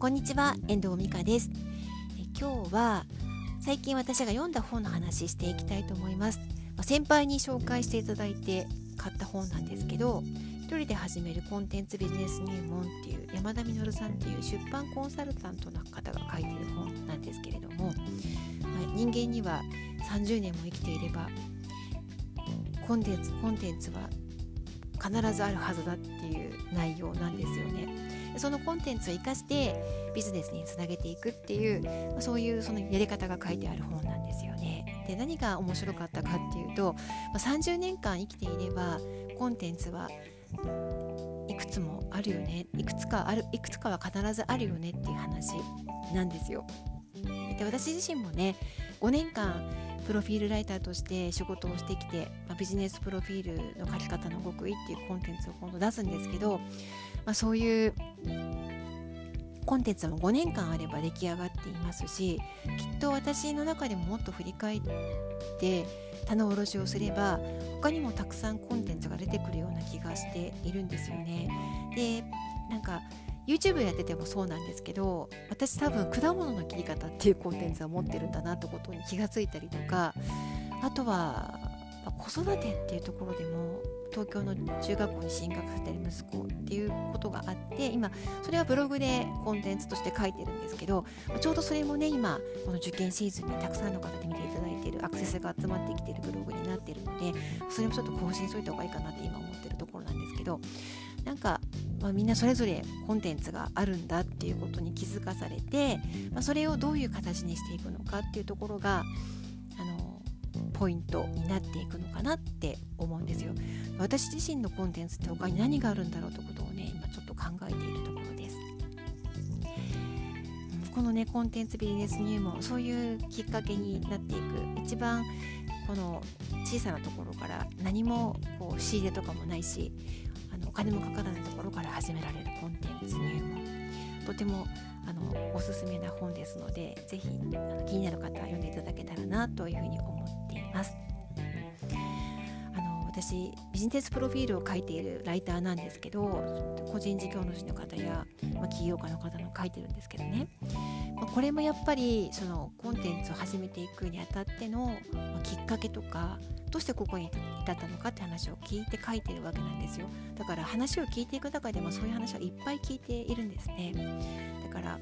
こんにちは遠藤美香ですえ今日は最近私が読んだ本の話していきたいと思いますま先輩に紹介していただいて買った本なんですけど一人で始めるコンテンツビジネス入門っていう山田稔さんっていう出版コンサルタントの方が書いてる本なんですけれども、まあ、人間には30年も生きていればコンテンツコンテンツは必ずあるはずだっていう内容なんですよね。そのコンテンツを生かしてビジネスにつなげていくっていうそういうそのやり方が書いてある本なんですよね。で何が面白かったかっていうと30年間生きていればコンテンツはいくつもあるよねいくつかあるいくつかは必ずあるよねっていう話なんですよ。で私自身もね5年間プロフィールライターとして仕事をしてきて、まあ、ビジネスプロフィールの書き方の極意っていうコンテンツを今度出すんですけど、まあ、そういうコンテンツも5年間あれば出来上がっていますしきっと私の中でももっと振り返って棚卸しをすれば他にもたくさんコンテンツが出てくるような気がしているんですよね。でなんか YouTube やっててもそうなんですけど私多分果物の切り方っていうコンテンツを持ってるんだなってことに気がついたりとかあとはま子育てっていうところでも東京の中学校に進学させてる息子っていうことがあって今それはブログでコンテンツとして書いてるんですけどちょうどそれもね今この受験シーズンにたくさんの方で見ていただいてるアクセスが集まってきてるブログになってるのでそれもちょっと更新しといた方がいいかなって今思ってるところなんですけどなんか、まあ、みんなそれぞれコンテンツがあるんだっていうことに気づかされて、まあ、それをどういう形にしていくのかっていうところがあのポイントになっていくのかなって思うんですよ。私自身のコンテンツって他に何があるんだろうということをね今ちょっと考えているところです。このねコンテンツビジネス入門そういうきっかけになっていく一番この小さなところから何もこう仕入れとかもないし金もかからないところから始められるコンテンツ入門とてもあのおすすめな本ですのでぜひ気になる方は読んでいただけたらなというふうに思っています。私ビジネスプロフィールを書いているライターなんですけど個人事業主の方や、まあ、起業家の方の書いてるんですけどね、ま、これもやっぱりそのコンテンツを始めていくにあたっての、きっかけとかどうしてここに至ったのかって話を聞いて書いてるわけなんですよ。だから話を聞いていく中でもそういう話はいっぱい聞いているんですね。だから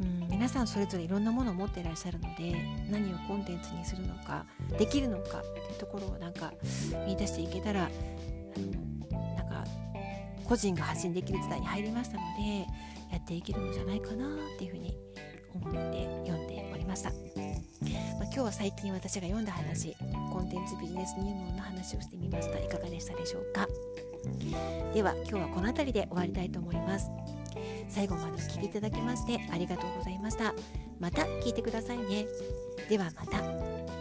うん、皆さんそれぞれいろんなものを持っていらっしゃるので何をコンテンツにするのかできるのかっていうところをなんか見出していけたらなんか個人が発信できる時代に入りましたのでやっていけるのじゃないかなっていうふうに思って読んでおりました、まあ、今日は最近私が読んだ話コンテンツビジネス入門の話をしてみました。いかがでしたでしょうか？では今日はこの辺りで終わりたいと思います。最後までお聴きいただきましてありがとうございました。また聞いてくださいね。ではまた。